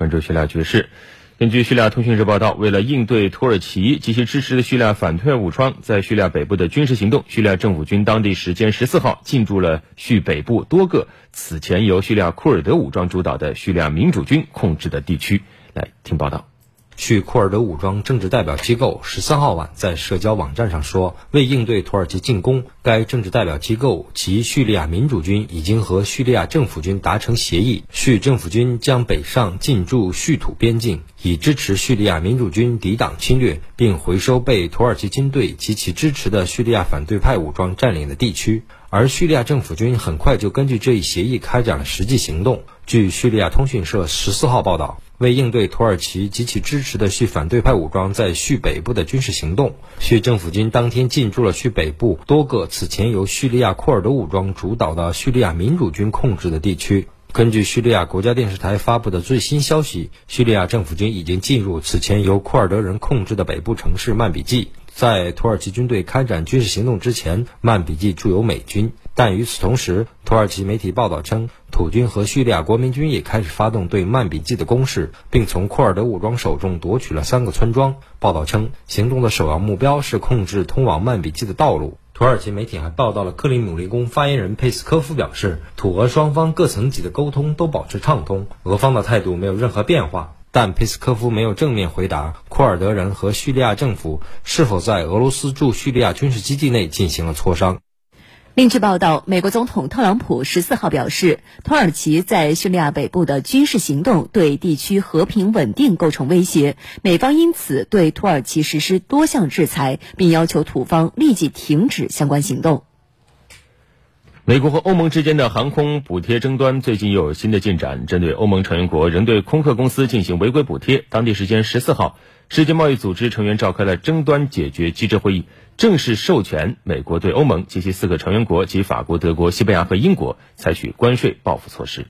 关注叙利亚局势。根据叙利亚通讯社报道，为了应对土耳其及其支持的叙利亚反退武装在叙利亚北部的军事行动，叙利亚政府军当地时间十四号进驻了叙北部多个此前由叙利亚库尔德武装主导的叙利亚民主军控制的地区。来听报道。叙库尔德武装政治代表机构十三号晚在社交网站上说，为应对土耳其进攻，该政治代表机构及叙利亚民主军已经和叙利亚政府军达成协议，叙政府军将北上进驻叙土边境，以支持叙利亚民主军抵挡侵略，并回收被土耳其军队及其支持的叙利亚反对派武装占领的地区。而叙利亚政府军很快就根据这一协议开展了实际行动。据叙利亚通讯社十四号报道。为应对土耳其及其支持的叙反对派武装在叙北部的军事行动，叙政府军当天进驻了叙北部多个此前由叙利亚库尔德武装主导的叙利亚民主军控制的地区。根据叙利亚国家电视台发布的最新消息，叙利亚政府军已经进入此前由库尔德人控制的北部城市曼比季。在土耳其军队开展军事行动之前，曼比季驻有美军。但与此同时，土耳其媒体报道称，土军和叙利亚国民军也开始发动对曼比季的攻势，并从库尔德武装手中夺取了三个村庄。报道称，行动的首要目标是控制通往曼比季的道路。土耳其媒体还报道了克里姆林宫发言人佩斯科夫表示，土俄双方各层级的沟通都保持畅通，俄方的态度没有任何变化。但佩斯科夫没有正面回答库尔德人和叙利亚政府是否在俄罗斯驻叙利亚军事基地内进行了磋商。另据报道，美国总统特朗普十四号表示，土耳其在叙利亚北部的军事行动对地区和平稳定构成威胁，美方因此对土耳其实施多项制裁，并要求土方立即停止相关行动。美国和欧盟之间的航空补贴争端最近又有新的进展，针对欧盟成员国仍对空客公司进行违规补贴，当地时间十四号。世界贸易组织成员召开了争端解决机制会议，正式授权美国对欧盟及其四个成员国及法国、德国、西班牙和英国采取关税报复措施。